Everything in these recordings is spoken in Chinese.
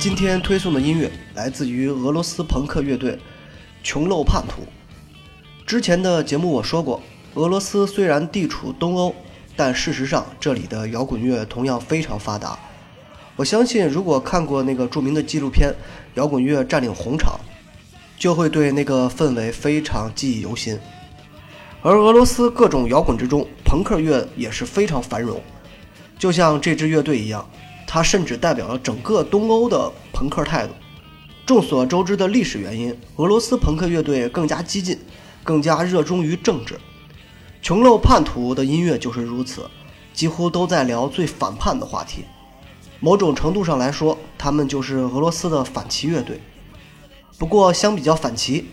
今天推送的音乐来自于俄罗斯朋克乐队穷陋叛徒。之前的节目我说过，俄罗斯虽然地处东欧，但事实上这里的摇滚乐同样非常发达。我相信，如果看过那个著名的纪录片《摇滚乐占领红场》，就会对那个氛围非常记忆犹新。而俄罗斯各种摇滚之中，朋克乐也是非常繁荣，就像这支乐队一样。它甚至代表了整个东欧的朋克态度。众所周知的历史原因，俄罗斯朋克乐队更加激进，更加热衷于政治。穷陋叛徒的音乐就是如此，几乎都在聊最反叛的话题。某种程度上来说，他们就是俄罗斯的反旗乐队。不过，相比较反旗，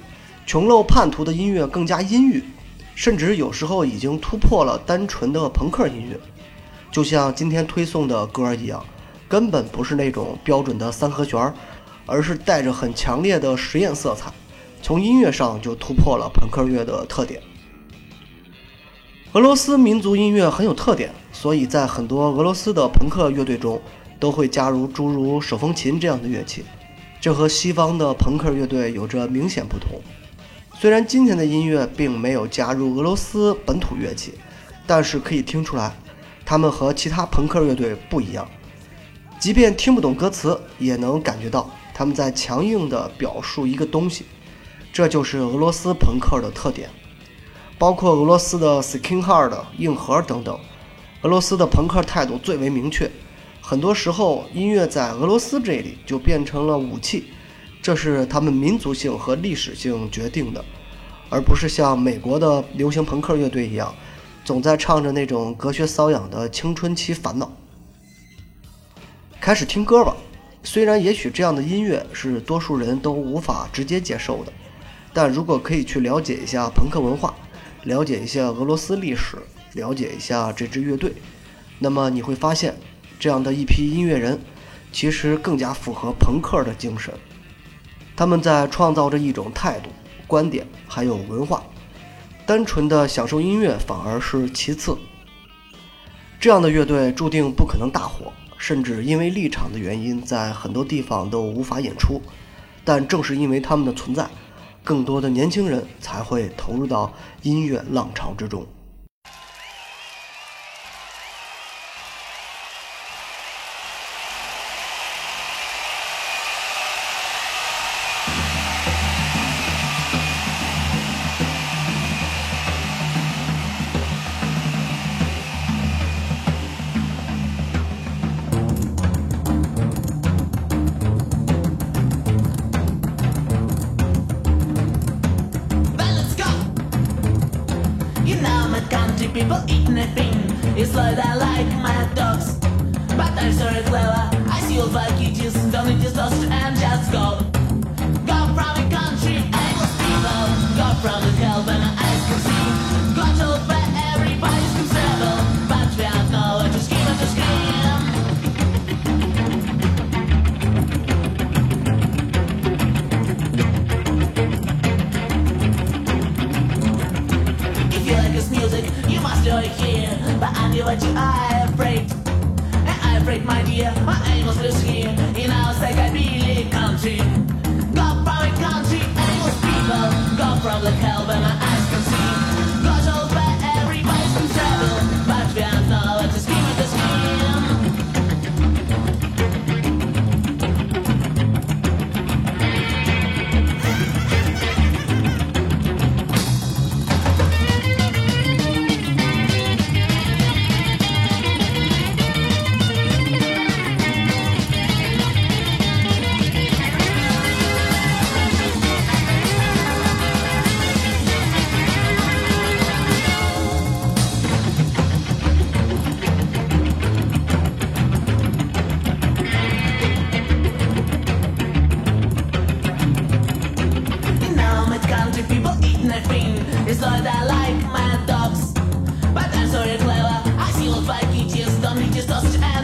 穷陋叛徒的音乐更加阴郁，甚至有时候已经突破了单纯的朋克音乐，就像今天推送的歌一样。根本不是那种标准的三和弦，而是带着很强烈的实验色彩，从音乐上就突破了朋克乐的特点。俄罗斯民族音乐很有特点，所以在很多俄罗斯的朋克乐队中都会加入诸如手风琴这样的乐器，这和西方的朋克乐队有着明显不同。虽然今天的音乐并没有加入俄罗斯本土乐器，但是可以听出来，他们和其他朋克乐队不一样。即便听不懂歌词，也能感觉到他们在强硬地表述一个东西，这就是俄罗斯朋克的特点。包括俄罗斯的 skinhead、硬核等等，俄罗斯的朋克态度最为明确。很多时候，音乐在俄罗斯这里就变成了武器，这是他们民族性和历史性决定的，而不是像美国的流行朋克乐队一样，总在唱着那种隔靴搔痒的青春期烦恼。开始听歌吧，虽然也许这样的音乐是多数人都无法直接接受的，但如果可以去了解一下朋克文化，了解一下俄罗斯历史，了解一下这支乐队，那么你会发现，这样的一批音乐人，其实更加符合朋克的精神。他们在创造着一种态度、观点，还有文化。单纯的享受音乐反而是其次。这样的乐队注定不可能大火。甚至因为立场的原因，在很多地方都无法演出。但正是因为他们的存在，更多的年轻人才会投入到音乐浪潮之中。people eating a thing. You like I like my dogs. But I'm sorry, clever, I still fuck you just don't. you're here, but I knew what you are afraid. And I'm afraid, my dear, my aim was loose here, and I was like, I believe. Just